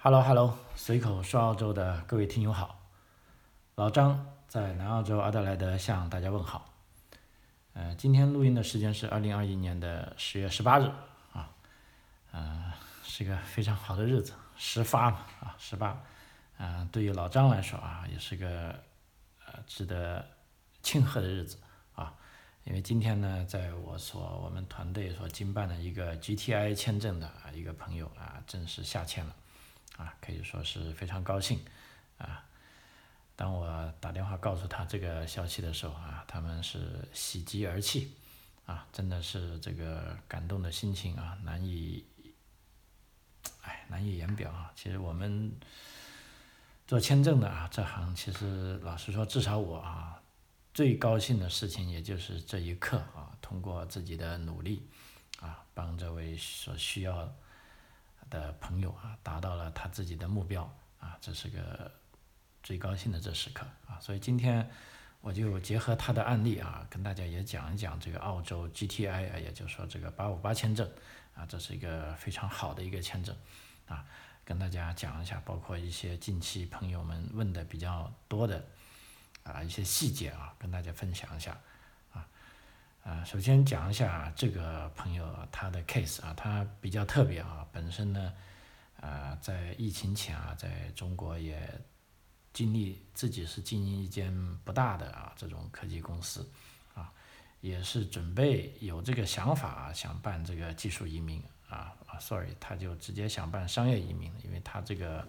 Hello Hello，随口说澳洲的各位听友好，老张在南澳洲阿德莱德向大家问好。呃，今天录音的时间是二零二一年的十月十八日啊，呃，是个非常好的日子，十发嘛啊，十八，嗯，对于老张来说啊，也是个呃值得庆贺的日子啊，因为今天呢，在我所我们团队所经办的一个 GTI 签证的一个朋友啊，正式下签了。啊，可以说是非常高兴，啊，当我打电话告诉他这个消息的时候啊，他们是喜极而泣，啊，真的是这个感动的心情啊，难以，哎，难以言表啊。其实我们做签证的啊，这行其实老实说，至少我啊，最高兴的事情也就是这一刻啊，通过自己的努力，啊，帮这位所需要。的朋友啊，达到了他自己的目标啊，这是个最高兴的这时刻啊，所以今天我就结合他的案例啊，跟大家也讲一讲这个澳洲 GTI 啊，也就是说这个八五八签证啊，这是一个非常好的一个签证啊，跟大家讲一下，包括一些近期朋友们问的比较多的啊一些细节啊，跟大家分享一下。啊，首先讲一下这个朋友他的 case 啊，他比较特别啊，本身呢，呃，在疫情前啊，在中国也经历自己是经营一间不大的啊这种科技公司，啊，也是准备有这个想法啊，想办这个技术移民啊啊，sorry，他就直接想办商业移民，因为他这个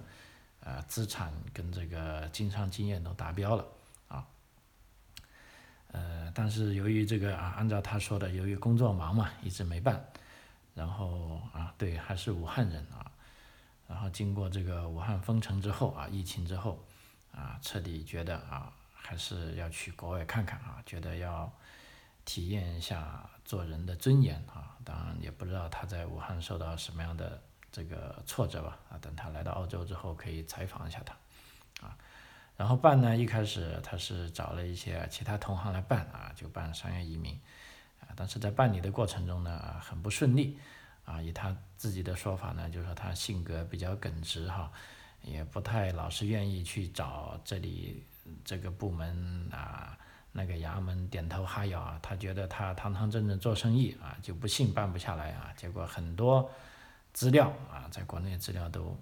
呃资产跟这个经商经验都达标了。呃，但是由于这个啊，按照他说的，由于工作忙嘛，一直没办。然后啊，对，还是武汉人啊。然后经过这个武汉封城之后啊，疫情之后啊，彻底觉得啊，还是要去国外看看啊，觉得要体验一下做人的尊严啊。当然也不知道他在武汉受到什么样的这个挫折吧啊。等他来到澳洲之后，可以采访一下他啊。然后办呢，一开始他是找了一些其他同行来办啊，就办商业移民，啊，但是在办理的过程中呢，很不顺利，啊，以他自己的说法呢，就是说他性格比较耿直哈，也不太老是愿意去找这里这个部门啊，那个衙门点头哈腰啊，他觉得他堂堂正正做生意啊，就不信办不下来啊，结果很多资料啊，在国内资料都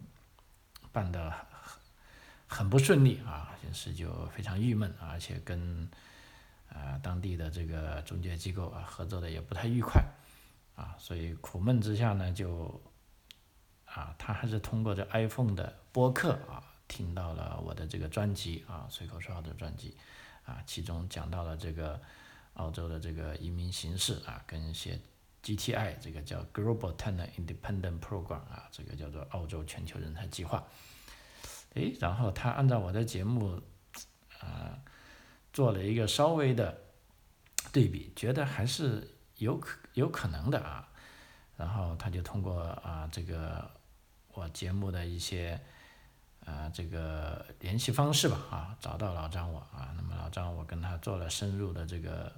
办的。很不顺利啊，于是就非常郁闷，而且跟呃当地的这个中介机构啊合作的也不太愉快啊，所以苦闷之下呢，就啊他还是通过这 iPhone 的播客啊听到了我的这个专辑啊随口说好的专辑啊，其中讲到了这个澳洲的这个移民形势啊，跟一些 GTI 这个叫 Global Talent Independent Program 啊，这个叫做澳洲全球人才计划。诶，然后他按照我的节目，啊，做了一个稍微的对比，觉得还是有可有可能的啊。然后他就通过啊这个我节目的一些啊这个联系方式吧啊，找到老张我啊。那么老张我跟他做了深入的这个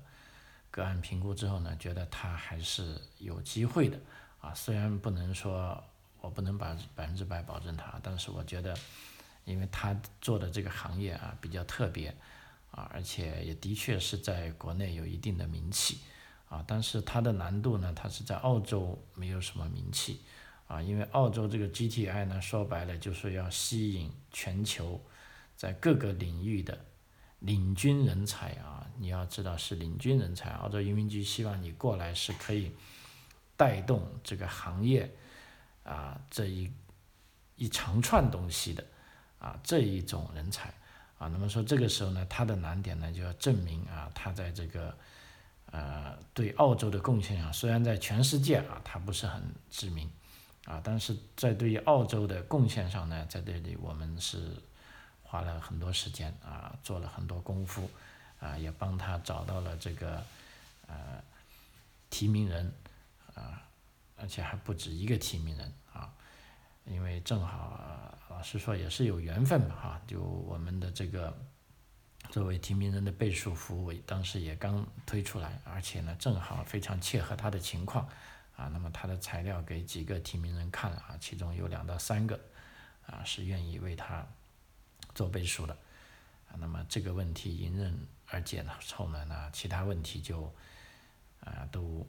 个案评估之后呢，觉得他还是有机会的啊。虽然不能说我不能把百分之百保证他，但是我觉得。因为他做的这个行业啊比较特别，啊，而且也的确是在国内有一定的名气，啊，但是它的难度呢，它是在澳洲没有什么名气，啊，因为澳洲这个 GTI 呢，说白了就是要吸引全球在各个领域的领军人才啊，你要知道是领军人才，澳洲移民局希望你过来是可以带动这个行业啊这一一长串东西的。啊，这一种人才，啊，那么说这个时候呢，他的难点呢就要证明啊，他在这个，呃，对澳洲的贡献啊，虽然在全世界啊，他不是很知名，啊，但是在对于澳洲的贡献上呢，在这里我们是花了很多时间啊，做了很多功夫，啊，也帮他找到了这个，呃，提名人，啊，而且还不止一个提名人啊。因为正好，啊老实说也是有缘分嘛哈，就我们的这个作为提名人的倍数服务，当时也刚推出来，而且呢正好非常切合他的情况，啊，那么他的材料给几个提名人看了啊，其中有两到三个，啊是愿意为他做背书的，啊，那么这个问题迎刃而解了之后呢，那其他问题就啊都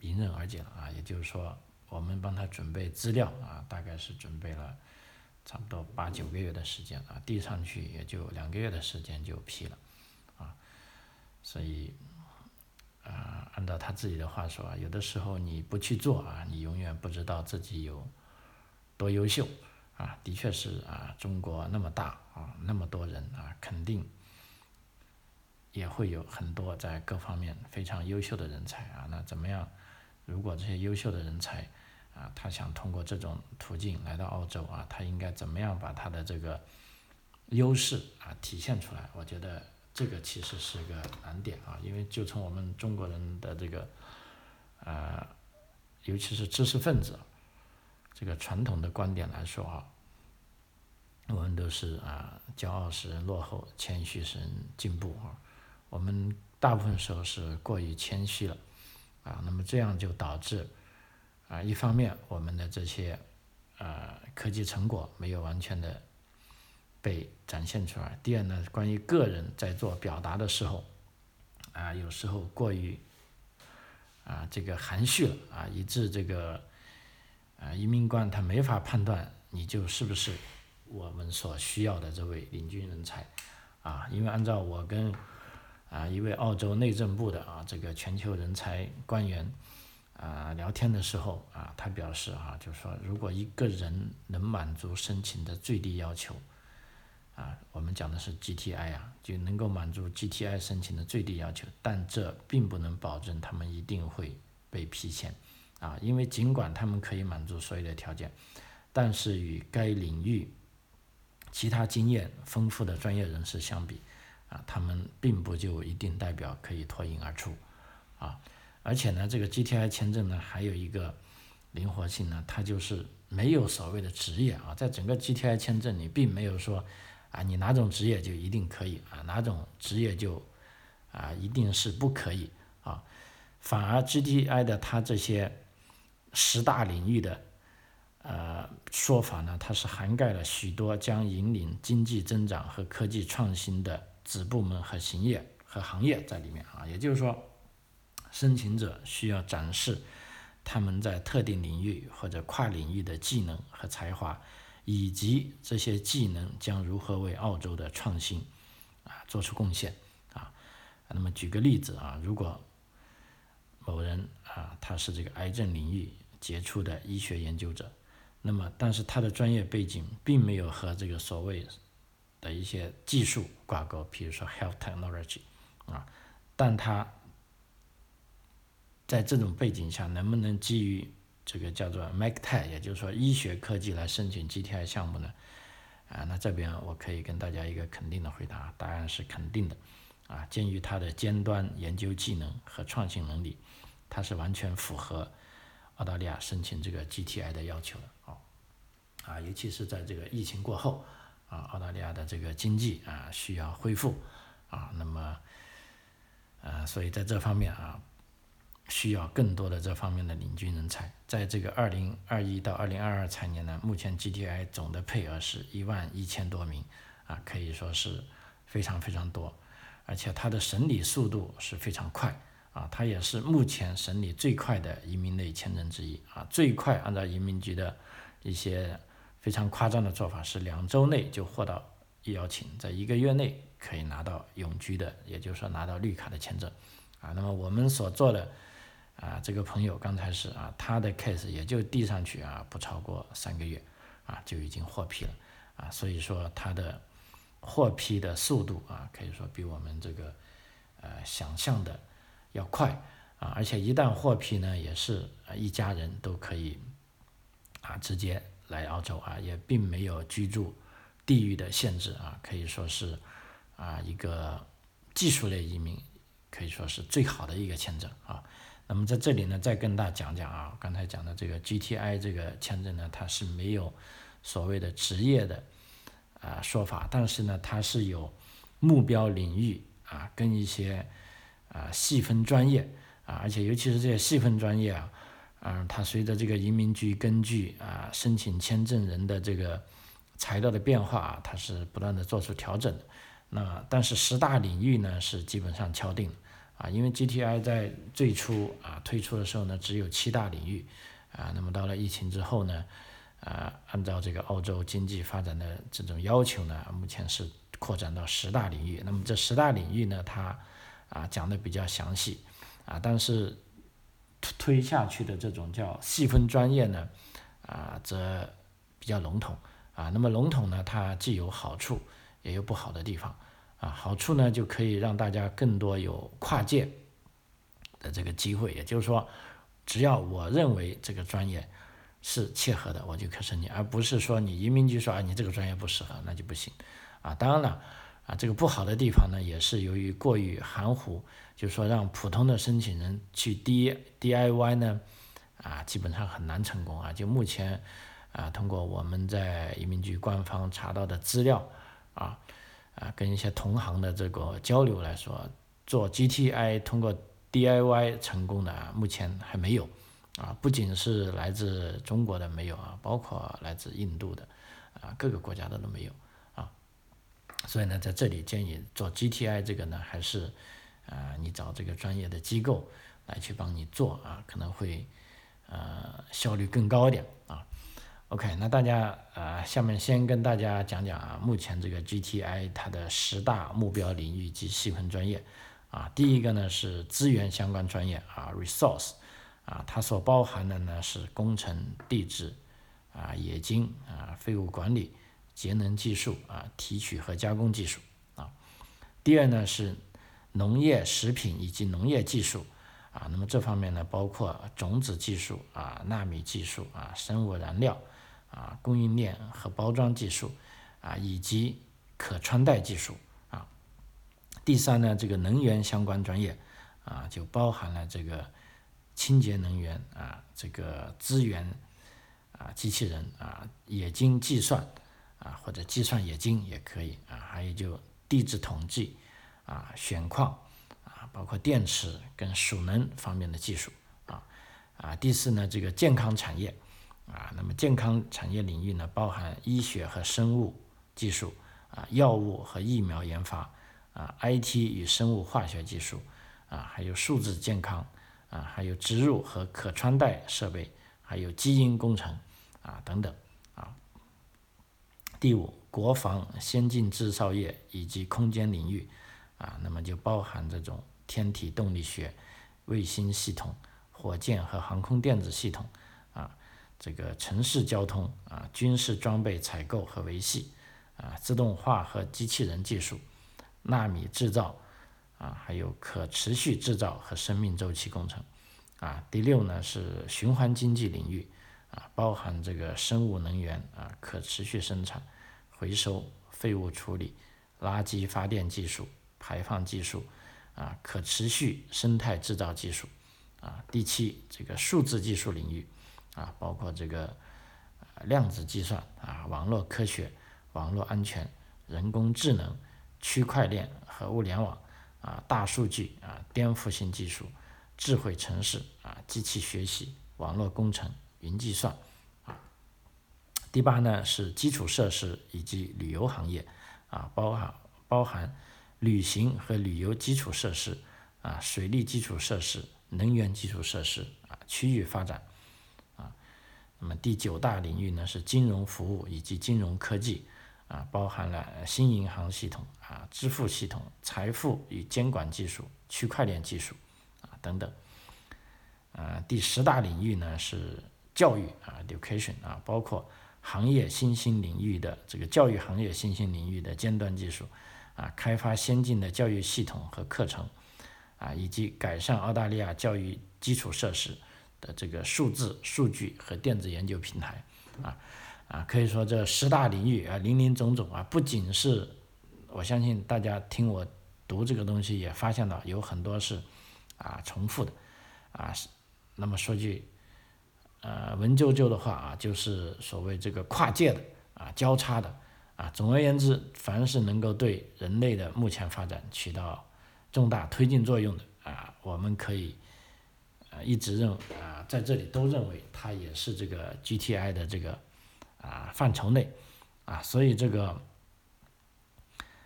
迎刃而解了啊，也就是说我们帮他准备资料啊，大概是准备了差不多八九个月的时间啊，递上去也就两个月的时间就批了，啊，所以。啊，按照他自己的话说啊，有的时候你不去做啊，你永远不知道自己有多优秀啊。的确是啊，中国那么大啊，那么多人啊，肯定也会有很多在各方面非常优秀的人才啊。那怎么样？如果这些优秀的人才啊，他想通过这种途径来到澳洲啊，他应该怎么样把他的这个优势啊体现出来？我觉得。这个其实是个难点啊，因为就从我们中国人的这个，呃，尤其是知识分子这个传统的观点来说啊，我们都是啊，骄傲使人落后，谦虚使人进步啊。我们大部分时候是过于谦虚了啊，那么这样就导致啊，一方面我们的这些呃科技成果没有完全的。被展现出来。第二呢，关于个人在做表达的时候，啊，有时候过于啊这个含蓄了啊，以致这个啊移民官他没法判断你就是不是我们所需要的这位领军人才啊，因为按照我跟啊一位澳洲内政部的啊这个全球人才官员啊聊天的时候啊，他表示啊，就是说如果一个人能满足申请的最低要求。啊，我们讲的是 GTI 啊，就能够满足 GTI 申请的最低要求，但这并不能保证他们一定会被批签，啊，因为尽管他们可以满足所有的条件，但是与该领域其他经验丰富的专业人士相比，啊，他们并不就一定代表可以脱颖而出，啊，而且呢，这个 GTI 签证呢还有一个灵活性呢，它就是没有所谓的职业啊，在整个 GTI 签证里并没有说。啊，你哪种职业就一定可以啊？哪种职业就啊一定是不可以啊？反而 GTI 的它这些十大领域的呃说法呢，它是涵盖了许多将引领经济增长和科技创新的子部门和行业和行业在里面啊。也就是说，申请者需要展示他们在特定领域或者跨领域的技能和才华。以及这些技能将如何为澳洲的创新啊做出贡献啊？那么举个例子啊，如果某人啊他是这个癌症领域杰出的医学研究者，那么但是他的专业背景并没有和这个所谓的一些技术挂钩，比如说 health technology 啊，但它在这种背景下能不能基于这个叫做 m a c t e c 也就是说医学科技来申请 GTI 项目呢？啊，那这边我可以跟大家一个肯定的回答，答案是肯定的。啊，鉴于它的尖端研究技能和创新能力，它是完全符合澳大利亚申请这个 GTI 的要求的。哦，啊，尤其是在这个疫情过后，啊，澳大利亚的这个经济啊需要恢复，啊，那么，呃，所以在这方面啊。需要更多的这方面的领军人才，在这个二零二一到二零二二财年呢，目前 GTI 总的配额是一万一千多名，啊，可以说是非常非常多，而且它的审理速度是非常快，啊，它也是目前审理最快的移民类签证之一，啊，最快按照移民局的一些非常夸张的做法是两周内就获到邀请，在一个月内可以拿到永居的，也就是说拿到绿卡的签证，啊，那么我们所做的。啊，这个朋友刚才是啊，他的 case 也就递上去啊，不超过三个月，啊就已经获批了，啊，所以说他的获批的速度啊，可以说比我们这个呃想象的要快，啊，而且一旦获批呢，也是一家人都可以啊直接来澳洲啊，也并没有居住地域的限制啊，可以说是啊一个技术类移民，可以说是最好的一个签证啊。那么在这里呢，再跟大家讲讲啊，刚才讲的这个 GTI 这个签证呢，它是没有所谓的职业的啊说法，但是呢，它是有目标领域啊，跟一些啊细分专业啊，而且尤其是这些细分专业啊，啊，它随着这个移民局根据啊申请签证人的这个材料的变化啊，它是不断的做出调整的。那但是十大领域呢是基本上敲定啊，因为 GTI 在最初啊推出的时候呢只有七大领域啊，那么到了疫情之后呢，啊按照这个澳洲经济发展的这种要求呢，目前是扩展到十大领域。那么这十大领域呢，它啊讲的比较详细啊，但是推下去的这种叫细分专业呢啊则比较笼统啊。那么笼统呢，它既有好处。也有不好的地方，啊，好处呢就可以让大家更多有跨界的这个机会，也就是说，只要我认为这个专业是切合的，我就可申请，而不是说你移民局说啊你这个专业不适合，那就不行，啊，当然了，啊这个不好的地方呢也是由于过于含糊，就是说让普通的申请人去 D D I Y 呢，啊基本上很难成功啊，就目前啊通过我们在移民局官方查到的资料。啊，啊，跟一些同行的这个交流来说，做 GTI 通过 DIY 成功的啊目前还没有，啊，不仅是来自中国的没有啊，包括来自印度的，啊，各个国家的都没有，所以呢，在这里建议做 GTI 这个呢，还是啊，你找这个专业的机构来去帮你做啊，可能会呃效率更高一点啊。OK，那大家呃，下面先跟大家讲讲啊，目前这个 GTI 它的十大目标领域及细分专业啊，第一个呢是资源相关专业啊，resource 啊，它所包含的呢是工程、地质啊、冶金啊、废物管理、节能技术啊、提取和加工技术啊。第二呢是农业、食品以及农业技术啊，那么这方面呢包括种子技术啊、纳米技术啊、生物燃料。啊，供应链和包装技术，啊，以及可穿戴技术，啊，第三呢，这个能源相关专业，啊，就包含了这个清洁能源，啊，这个资源，啊，机器人，啊，冶金计算，啊，或者计算冶金也可以，啊，还有就地质统计，啊，选矿，啊，包括电池跟储能方面的技术，啊，啊，第四呢，这个健康产业。啊，那么健康产业领域呢，包含医学和生物技术，啊，药物和疫苗研发，啊，IT 与生物化学技术，啊，还有数字健康，啊，还有植入和可穿戴设备，还有基因工程，啊，等等，第五，国防先进制造业以及空间领域，啊，那么就包含这种天体动力学、卫星系统、火箭和航空电子系统。啊这个城市交通啊，军事装备采购和维系啊，自动化和机器人技术，纳米制造啊，还有可持续制造和生命周期工程啊。第六呢是循环经济领域啊，包含这个生物能源啊，可持续生产、回收、废物处理、垃圾发电技术、排放技术啊，可持续生态制造技术啊。第七，这个数字技术领域。啊，包括这个量子计算啊，网络科学、网络安全、人工智能、区块链和物联网啊，大数据啊，颠覆性技术、智慧城市啊，机器学习、网络工程、云计算啊。第八呢是基础设施以及旅游行业啊，包含包含旅行和旅游基础设施啊，水利基础设施、能源基础设施啊，区域发展。那么第九大领域呢是金融服务以及金融科技，啊，包含了新银行系统啊、支付系统、财富与监管技术、区块链技术啊等等。啊，第十大领域呢是教育啊，education 啊，包括行业新兴领域的这个教育行业新兴领域的尖端技术啊，开发先进的教育系统和课程啊，以及改善澳大利亚教育基础设施。的这个数字、数据和电子研究平台，啊啊，可以说这十大领域啊，林林总总啊，不仅是，我相信大家听我读这个东西也发现了有很多是啊重复的，啊，那么说句呃文绉绉的话啊，就是所谓这个跨界的啊交叉的啊，总而言之，凡是能够对人类的目前发展起到重大推进作用的啊，我们可以。啊，一直认啊，在这里都认为它也是这个 GTI 的这个啊范畴内，啊。啊，所以这个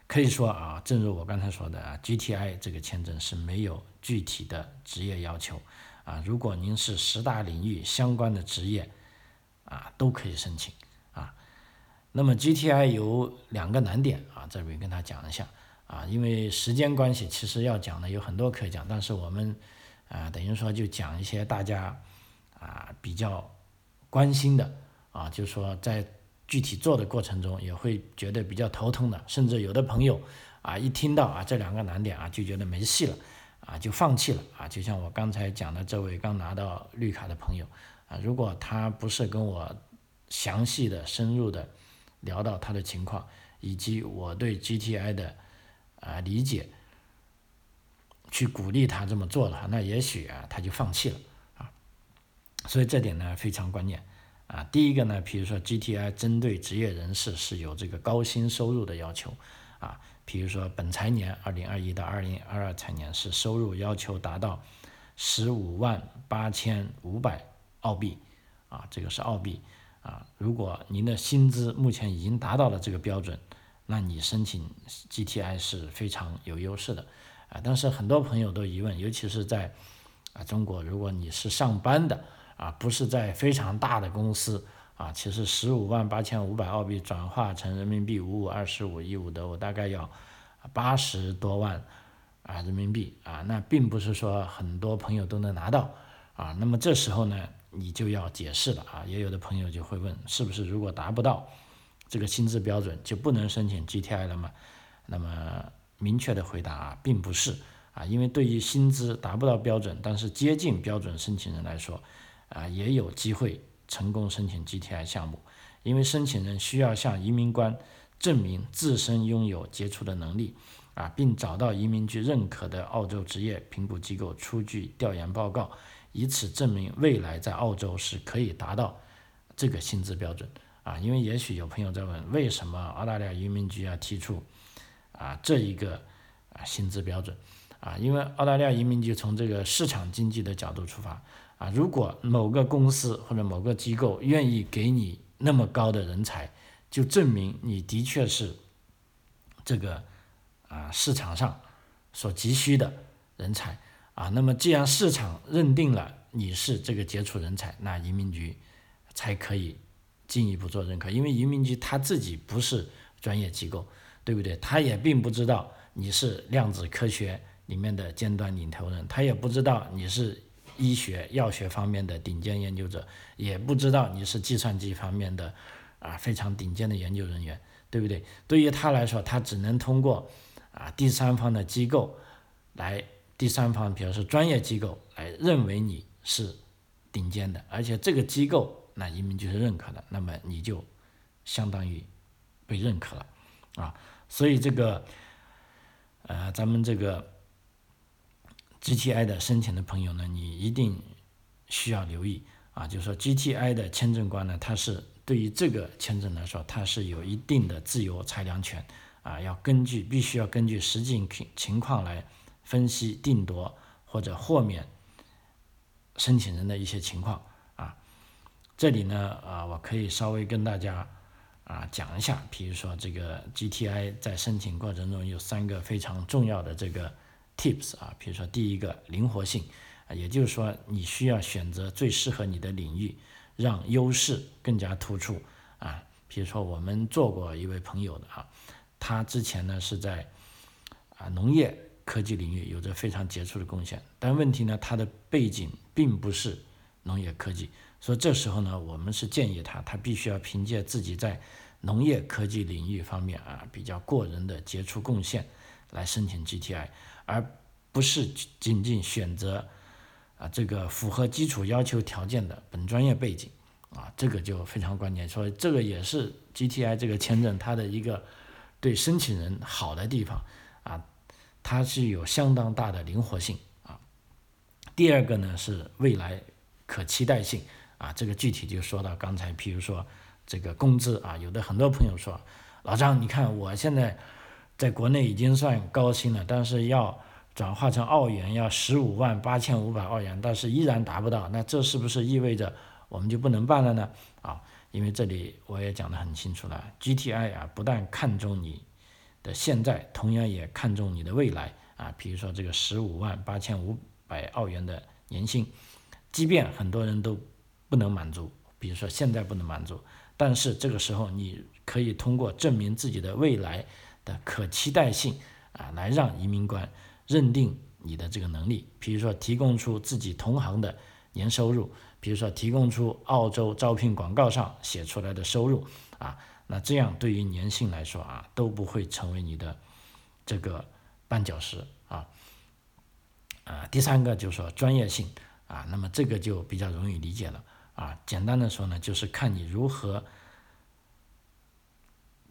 可以说啊，正如我刚才说的啊，GTI 这个签证是没有具体的职业要求啊，如果您是十大领域相关的职业啊，都可以申请啊。那么 GTI 有两个难点啊，这里跟他讲一下啊，因为时间关系，其实要讲的有很多可以讲，但是我们啊，等于说就讲一些大家啊比较关心的啊，就是说在。具体做的过程中也会觉得比较头痛的，甚至有的朋友啊，一听到啊这两个难点啊，就觉得没戏了，啊就放弃了啊。就像我刚才讲的这位刚拿到绿卡的朋友啊，如果他不是跟我详细的、深入的聊到他的情况，以及我对 GTI 的啊理解，去鼓励他这么做的话，那也许啊他就放弃了啊。所以这点呢非常关键。啊，第一个呢，比如说 GTI 针对职业人士是有这个高薪收入的要求，啊，比如说本财年二零二一到二零二二财年是收入要求达到十五万八千五百澳币，啊，这个是澳币，啊，如果您的薪资目前已经达到了这个标准，那你申请 GTI 是非常有优势的，啊，但是很多朋友都疑问，尤其是在啊中国，如果你是上班的。啊，不是在非常大的公司啊，其实十五万八千五百澳币转化成人民币五五二十五一五的，我大概要八十多万啊人民币啊，那并不是说很多朋友都能拿到啊。那么这时候呢，你就要解释了啊，也有的朋友就会问，是不是如果达不到这个薪资标准就不能申请 GTI 了吗？那么明确的回答啊并不是啊，因为对于薪资达不到标准但是接近标准申请人来说。啊，也有机会成功申请 GTI 项目，因为申请人需要向移民官证明自身拥有杰出的能力，啊，并找到移民局认可的澳洲职业评估机构出具调研报告，以此证明未来在澳洲是可以达到这个薪资标准。啊，因为也许有朋友在问，为什么澳大利亚移民局要提出啊这一个啊薪资标准？啊，因为澳大利亚移民局从这个市场经济的角度出发。啊，如果某个公司或者某个机构愿意给你那么高的人才，就证明你的确是这个啊市场上所急需的人才啊。那么既然市场认定了你是这个杰出人才，那移民局才可以进一步做认可。因为移民局他自己不是专业机构，对不对？他也并不知道你是量子科学里面的尖端领头人，他也不知道你是。医学、药学方面的顶尖研究者，也不知道你是计算机方面的啊非常顶尖的研究人员，对不对？对于他来说，他只能通过啊第三方的机构来，第三方，比如说专业机构来认为你是顶尖的，而且这个机构那移民局是认可的，那么你就相当于被认可了啊。所以这个呃，咱们这个。GTI 的申请的朋友呢，你一定需要留意啊，就是说 GTI 的签证官呢，他是对于这个签证来说，他是有一定的自由裁量权啊，要根据必须要根据实际情情况来分析定夺或者豁免申请人的一些情况啊。这里呢啊，我可以稍微跟大家啊讲一下，比如说这个 GTI 在申请过程中有三个非常重要的这个。Tips 啊，比如说第一个灵活性，也就是说你需要选择最适合你的领域，让优势更加突出啊。比如说我们做过一位朋友的啊，他之前呢是在啊农业科技领域有着非常杰出的贡献，但问题呢他的背景并不是农业科技，所以这时候呢我们是建议他，他必须要凭借自己在农业科技领域方面啊比较过人的杰出贡献来申请 GTI。而不是仅仅选择啊这个符合基础要求条件的本专业背景啊，这个就非常关键。所以这个也是 GTI 这个签证它的一个对申请人好的地方啊，它是有相当大的灵活性啊。第二个呢是未来可期待性啊，这个具体就说到刚才，比如说这个工资啊，有的很多朋友说，老张，你看我现在。在国内已经算高薪了，但是要转化成澳元要十五万八千五百澳元，但是依然达不到，那这是不是意味着我们就不能办了呢？啊，因为这里我也讲得很清楚了，GTI 啊不但看重你的现在，同样也看重你的未来啊。比如说这个十五万八千五百澳元的年薪，即便很多人都不能满足，比如说现在不能满足，但是这个时候你可以通过证明自己的未来的可期待性啊，来让移民官认定你的这个能力。比如说提供出自己同行的年收入。比如说，提供出澳洲招聘广告上写出来的收入啊，那这样对于年薪来说啊，都不会成为你的这个绊脚石啊。啊，第三个就是说专业性啊，那么这个就比较容易理解了啊。简单的说呢，就是看你如何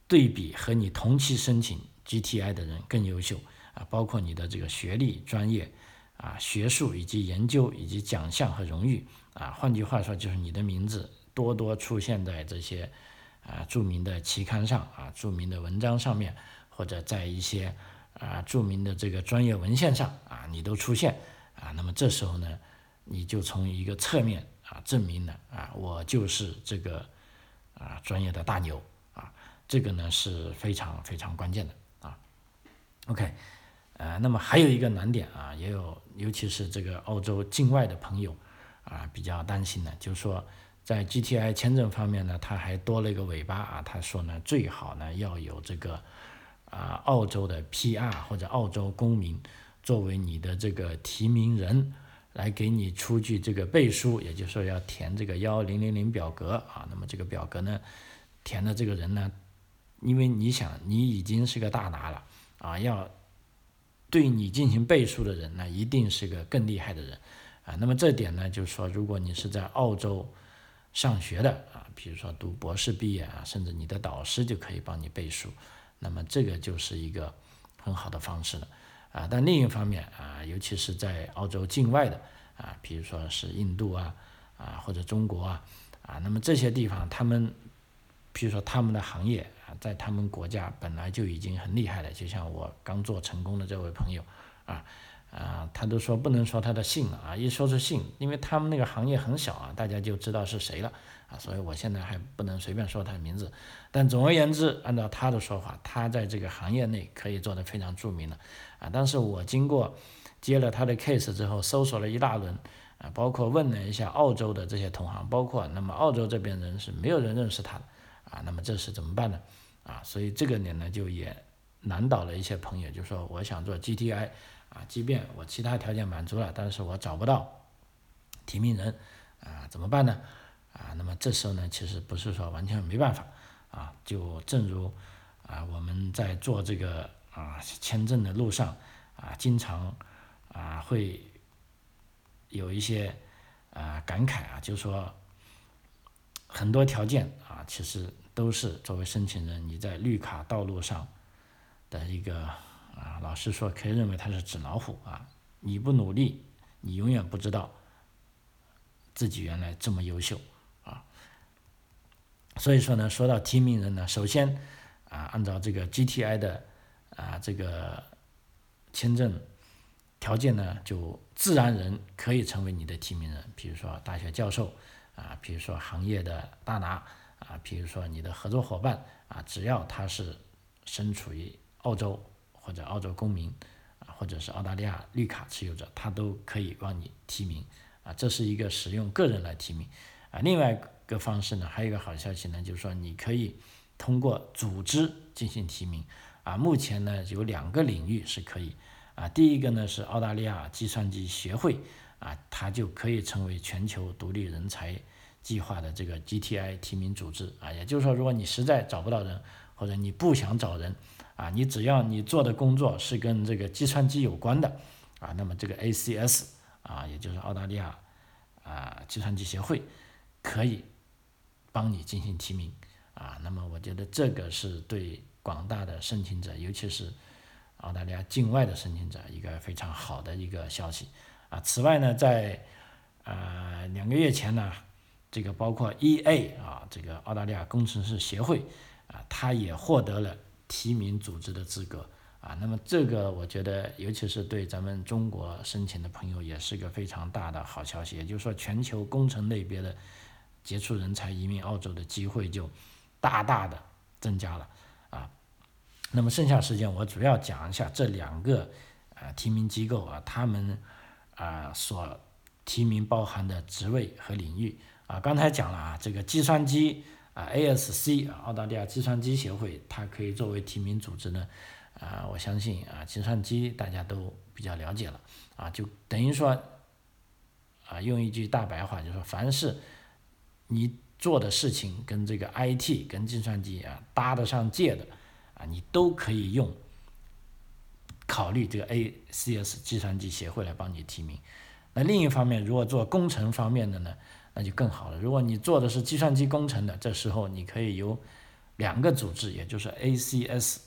对比和你同期申请 GTI 的人更优秀啊，包括你的这个学历、专业啊、学术以及研究以及奖项和荣誉。啊，换句话说，就是你的名字多多出现在这些啊著名的期刊上啊、著名的文章上面，或者在一些啊著名的这个专业文献上啊，你都出现啊，那么这时候呢，你就从一个侧面啊证明了啊，我就是这个啊专业的大牛，这个呢是非常非常关键的啊。OK，呃，那么还有一个难点啊，也有，尤其是这个澳洲境外的朋友。啊，比较担心的，就是说，在 GTI 签证方面呢，他还多了一个尾巴啊。他说呢，最好呢要有这个啊澳洲的 PR 或者澳洲公民作为你的这个提名人，来给你出具这个背书，也就是说要填这个幺零零零表格啊。那么这个表格呢，填的这个人呢，因为你想你已经是个大拿了啊，要对你进行背书的人，那一定是个更厉害的人。啊，那么这点呢，就是说，如果你是在澳洲上学的啊，比如说读博士毕业啊，甚至你的导师就可以帮你背书，那么这个就是一个很好的方式了啊。但另一方面啊，尤其是在澳洲境外的啊，比如说是印度啊啊或者中国啊啊，那么这些地方他们，比如说他们的行业啊，在他们国家本来就已经很厉害了，就像我刚做成功的这位朋友啊。啊，他都说不能说他的姓了啊，一说出姓，因为他们那个行业很小啊，大家就知道是谁了啊，所以我现在还不能随便说他的名字。但总而言之，按照他的说法，他在这个行业内可以做得非常著名的啊。但是我经过接了他的 case 之后，搜索了一大轮啊，包括问了一下澳洲的这些同行，包括那么澳洲这边人是没有人认识他的啊，那么这是怎么办呢？啊，所以这个点呢就也难倒了一些朋友，就说我想做 GTI。啊，即便我其他条件满足了，但是我找不到提名人，啊，怎么办呢？啊，那么这时候呢，其实不是说完全没办法，啊，就正如啊我们在做这个啊签证的路上，啊，经常啊会有一些啊感慨啊，就说很多条件啊，其实都是作为申请人你在绿卡道路上的一个。啊，老师说可以认为他是纸老虎啊！你不努力，你永远不知道自己原来这么优秀啊。所以说呢，说到提名人呢，首先啊，按照这个 GTI 的啊这个签证条件呢，就自然人可以成为你的提名人，比如说大学教授啊，比如说行业的大拿啊，比如说你的合作伙伴啊，只要他是身处于澳洲。或者澳洲公民啊，或者是澳大利亚绿卡持有者，他都可以帮你提名啊，这是一个使用个人来提名啊。另外一个方式呢，还有一个好消息呢，就是说你可以通过组织进行提名啊。目前呢有两个领域是可以啊，第一个呢是澳大利亚计算机协会啊，它就可以成为全球独立人才计划的这个 GTI 提名组织啊。也就是说，如果你实在找不到人，或者你不想找人。啊，你只要你做的工作是跟这个计算机有关的，啊，那么这个 ACS 啊，也就是澳大利亚啊计算机协会，可以帮你进行提名，啊，那么我觉得这个是对广大的申请者，尤其是澳大利亚境外的申请者一个非常好的一个消息，啊，此外呢，在呃两个月前呢，这个包括 EA 啊，这个澳大利亚工程师协会啊，他也获得了。提名组织的资格啊，那么这个我觉得，尤其是对咱们中国申请的朋友，也是个非常大的好消息。也就是说，全球工程类别的杰出人才移民澳洲的机会就大大的增加了啊。那么剩下时间我主要讲一下这两个啊提名机构啊，他们啊所提名包含的职位和领域啊。刚才讲了啊，这个计算机啊 ASC 澳大利亚计算机协会，它可以作为提名组织呢。啊，我相信啊，计算机大家都比较了解了啊，就等于说啊，用一句大白话，就是，凡是你做的事情跟这个 IT 跟计算机啊搭得上界的啊，你都可以用考虑这个 ACS 计算机协会来帮你提名。那另一方面，如果做工程方面的呢，那就更好了。如果你做的是计算机工程的，这时候你可以由两个组织，也就是 ACS。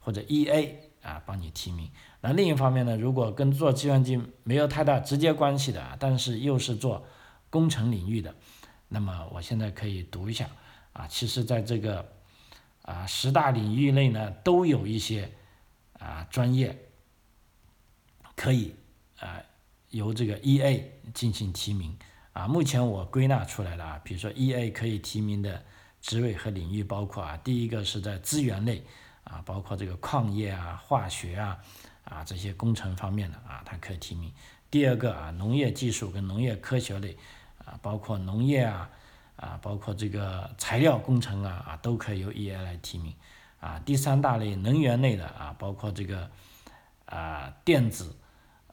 或者 E A 啊，帮你提名。那另一方面呢，如果跟做计算机没有太大直接关系的啊，但是又是做工程领域的，那么我现在可以读一下啊。其实在这个啊十大领域内呢，都有一些啊专业可以啊由这个 E A 进行提名啊。目前我归纳出来了啊，比如说 E A 可以提名的职位和领域包括啊，第一个是在资源类。啊，包括这个矿业啊、化学啊、啊这些工程方面的啊，它可以提名。第二个啊，农业技术跟农业科学类啊，包括农业啊、啊包括这个材料工程啊啊，都可以由 EA 来提名。啊，第三大类能源类的啊，包括这个啊电子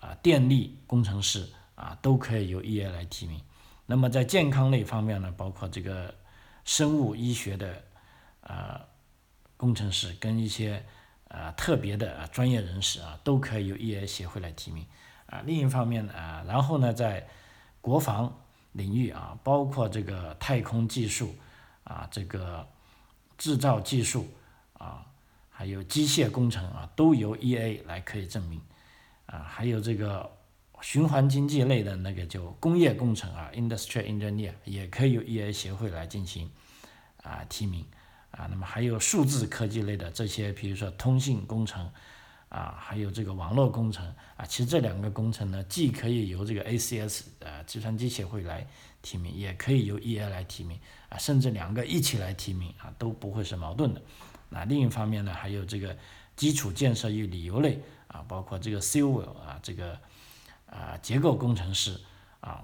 啊电力工程师啊，都可以由 EA 来提名。那么在健康类方面呢，包括这个生物医学的啊。工程师跟一些呃特别的专业人士啊，都可以由 EA 协会来提名啊。另一方面啊，然后呢，在国防领域啊，包括这个太空技术啊，这个制造技术啊，还有机械工程啊，都由 EA 来可以证明啊。还有这个循环经济类的那个就工业工程啊，Industry Engineer 也可以由 EA 协会来进行啊提名。啊，那么还有数字科技类的这些，比如说通信工程，啊，还有这个网络工程，啊，其实这两个工程呢，既可以由这个 ACS 呃计算机协会来提名，也可以由 EA 来提名，啊，甚至两个一起来提名，啊，都不会是矛盾的。那另一方面呢，还有这个基础建设与旅游类，啊，包括这个 civil 啊，这个啊结构工程师，啊，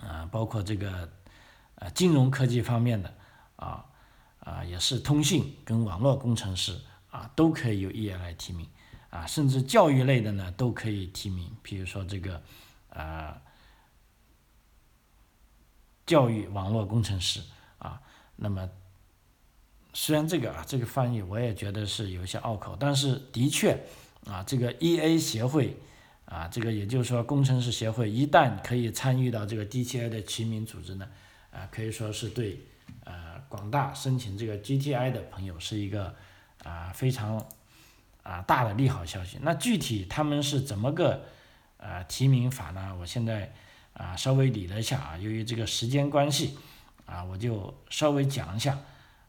啊，包括这个呃金融科技方面的，啊。啊，也是通信跟网络工程师啊，都可以由 EA 来提名啊，甚至教育类的呢都可以提名，比如说这个啊，教育网络工程师啊，那么虽然这个啊这个翻译我也觉得是有一些拗口，但是的确啊，这个 EA 协会啊，这个也就是说工程师协会一旦可以参与到这个 D T I 的提名组织呢，啊，可以说是对。呃，广大申请这个 GTI 的朋友是一个啊非常啊大的利好消息。那具体他们是怎么个呃提名法呢？我现在啊稍微理了一下啊，由于这个时间关系啊，我就稍微讲一下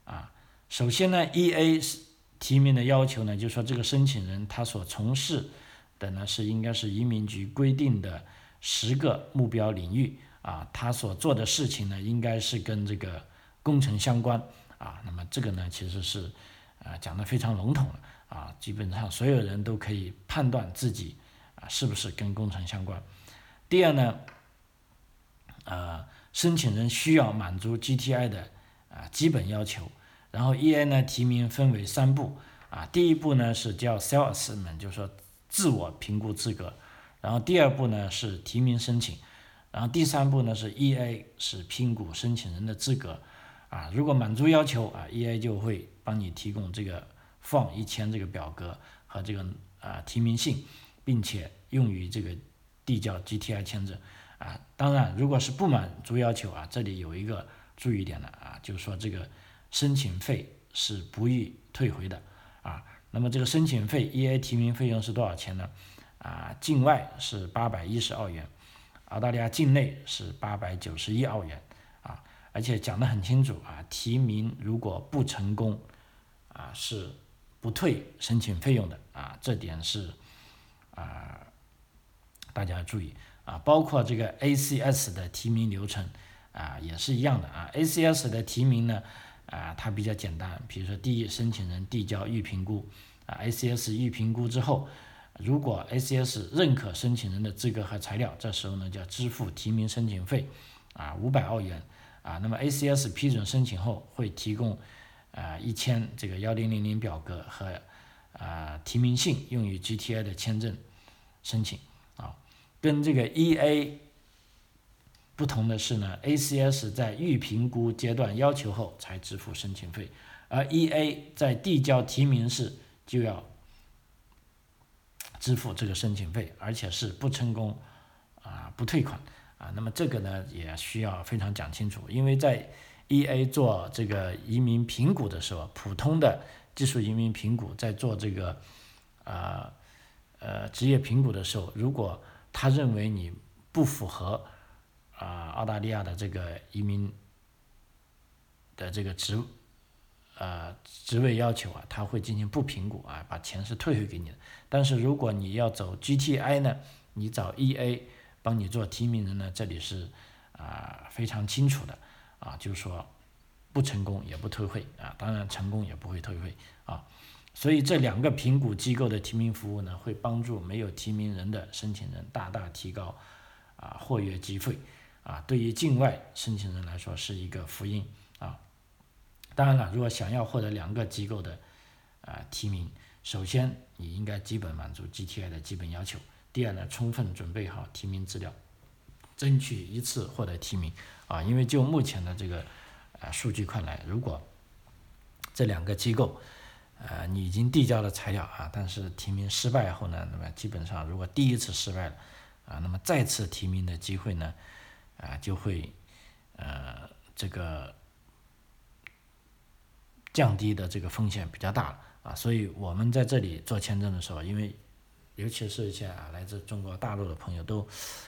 啊。首先呢，EA 是提名的要求呢，就说这个申请人他所从事的呢是应该是移民局规定的十个目标领域啊，他所做的事情呢应该是跟这个。工程相关啊，那么这个呢，其实是啊讲的非常笼统了啊，基本上所有人都可以判断自己啊是不是跟工程相关。第二呢，呃，申请人需要满足 GTI 的啊基本要求。然后 EA 呢提名分为三步啊，第一步呢是叫 self assessment，就是说自我评估资格。然后第二步呢是提名申请，然后第三步呢是 EA 是评估申请人的资格。啊，如果满足要求啊，EA 就会帮你提供这个 form 一千这个表格和这个啊提名信，并且用于这个递交 GTI 签证啊。当然，如果是不满足要求啊，这里有一个注意点的啊，就是说这个申请费是不予退回的啊。那么这个申请费 EA 提名费用是多少钱呢？啊，境外是八百一十澳元，澳大利亚境内是八百九十一澳元。啊而且讲得很清楚啊，提名如果不成功，啊是不退申请费用的啊，这点是啊大家要注意啊，包括这个 ACS 的提名流程啊也是一样的啊，ACS 的提名呢啊它比较简单，比如说第一申请人递交预评估啊，ACS 预评估之后，如果 ACS 认可申请人的资格和材料，这时候呢就要支付提名申请费啊五百澳元啊，那么 ACS 批准申请后会提供啊一千这个幺零零零表格和啊提名信用于 GTI 的签证申请。啊跟这个 E.A 不同的是呢，A.C.S 在预评估阶段要求后才支付申请费，而 E.A 在递交提名时就要支付这个申请费，而且是不成功啊不退款啊。那么这个呢也需要非常讲清楚，因为在 E.A 做这个移民评估的时候，普通的技术移民评估在做这个啊呃职业评估的时候，如果他认为你不符合啊澳大利亚的这个移民的这个职呃职位要求啊，他会进行不评估啊，把钱是退回给你的。但是如果你要走 GTI 呢，你找 EA 帮你做提名人呢，这里是啊非常清楚的啊，就是说不成功也不退会啊，当然成功也不会退会啊。所以这两个评估机构的提名服务呢，会帮助没有提名人的申请人大大提高啊获约机会啊。对于境外申请人来说是一个福音啊。当然了，如果想要获得两个机构的啊提名，首先你应该基本满足 GTI 的基本要求。第二呢，充分准备好提名资料，争取一次获得提名啊。因为就目前的这个啊数据看来，如果这两个机构呃，你已经递交了材料啊，但是提名失败后呢，那么基本上如果第一次失败了啊，那么再次提名的机会呢，啊就会呃这个降低的这个风险比较大啊，所以我们在这里做签证的时候，因为尤其是一些啊来自中国大陆的朋友都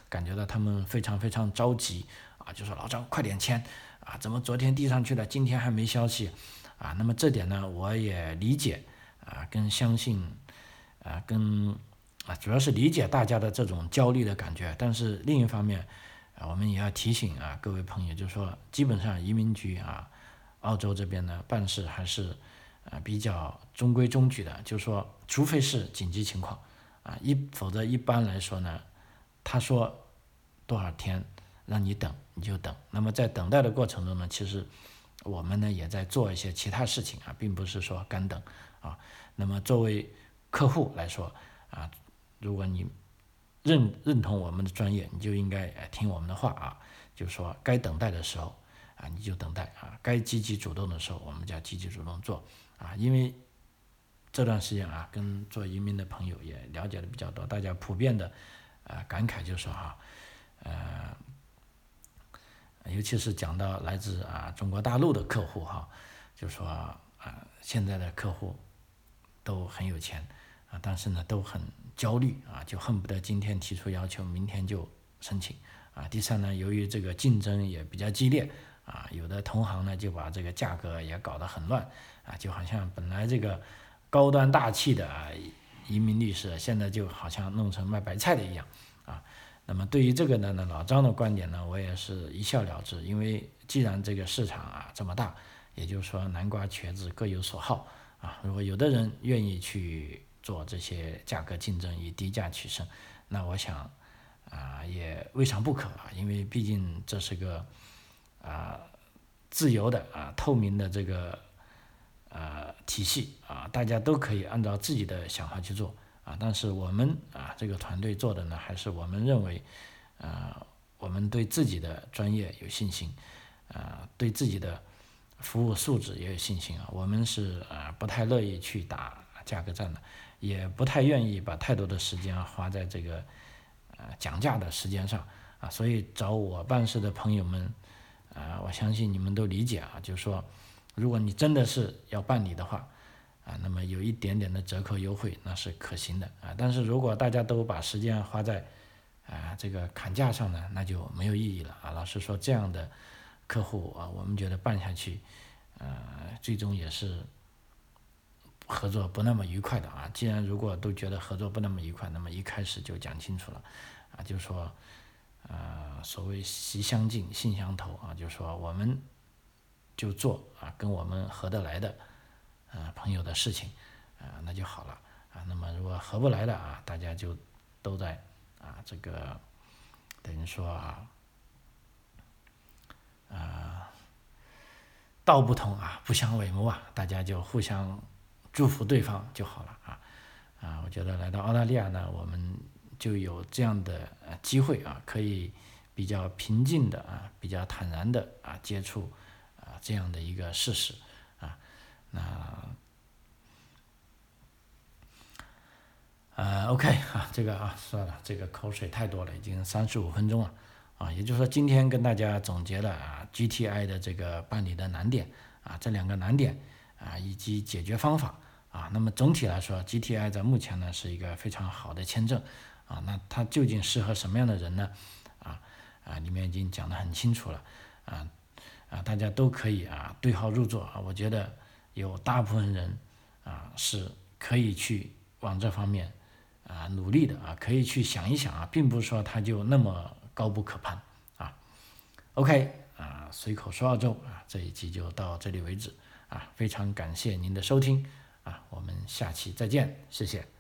感觉到他们非常非常着急啊，就说老张快点签啊，怎么昨天递上去了，今天还没消息。啊，那么这点呢，我也理解，啊，跟相信，啊，跟啊，主要是理解大家的这种焦虑的感觉。但是另一方面，啊，我们也要提醒啊，各位朋友，就是说，基本上移民局啊，澳洲这边呢办事还是啊比较中规中矩的。就是说，除非是紧急情况，啊，一否则一般来说呢，他说多少天让你等，你就等。那么在等待的过程中呢，其实。我们呢也在做一些其他事情啊，并不是说干等啊。那么作为客户来说啊，如果你认认同我们的专业，你就应该听我们的话啊。就是说该等待的时候啊，你就等待啊；该积极主动的时候，我们就要积极主动做啊。因为这段时间啊，跟做移民的朋友也了解的比较多，大家普遍的啊感慨就是说哈，呃。尤其是讲到来自啊中国大陆的客户哈，就说啊现在的客户都很有钱啊，但是呢都很焦虑啊，就恨不得今天提出要求，明天就申请啊。第三呢，由于这个竞争也比较激烈啊，有的同行呢就把这个价格也搞得很乱啊，就好像本来这个高端大气的啊移民律师，现在就好像弄成卖白菜的一样啊。那么对于这个呢，那老张的观点呢，我也是一笑了之，因为既然这个市场啊这么大，也就是说南瓜茄子各有所好啊，如果有的人愿意去做这些价格竞争，以低价取胜，那我想啊也未尝不可啊，因为毕竟这是个啊自由的啊透明的这个呃体系啊，大家都可以按照自己的想法去做。啊，但是我们啊，这个团队做的呢，还是我们认为，呃，我们对自己的专业有信心，呃，对自己的服务素质也有信心啊。我们是呃不太乐意去打价格战的，也不太愿意把太多的时间花在这个呃讲价的时间上啊。所以找我办事的朋友们，啊，我相信你们都理解啊，就是说，如果你真的是要办理的话。啊，那么有一点点的折扣优惠那是可行的啊，但是如果大家都把时间花在啊这个砍价上呢，那就没有意义了啊。老实说，这样的客户啊，我们觉得办下去，呃，最终也是合作不那么愉快的啊。既然如果都觉得合作不那么愉快，那么一开始就讲清楚了啊，就说呃，所谓习相近，性相投啊，就说我们就做啊跟我们合得来的呃朋友的事情啊，那就好了啊。那么如果合不来的啊，大家就都在啊这个等于说啊啊道不同啊，不相为谋啊，大家就互相祝福对方就好了啊啊。我觉得来到澳大利亚呢，我们。就有这样的呃机会啊，可以比较平静的啊，比较坦然的啊接触啊这样的一个事实啊，那呃 OK 啊，这个啊算了，这个口水太多了，已经三十五分钟了啊，也就是说今天跟大家总结了啊 GTI 的这个办理的难点啊，这两个难点啊以及解决方法啊，那么总体来说，GTI 在目前呢是一个非常好的签证。啊，那它究竟适合什么样的人呢？啊啊，里面已经讲得很清楚了，啊啊，大家都可以啊对号入座啊。我觉得有大部分人啊是可以去往这方面啊努力的啊，可以去想一想啊，并不是说他就那么高不可攀啊。OK 啊，随口说澳洲啊，这一集就到这里为止啊，非常感谢您的收听啊，我们下期再见，谢谢。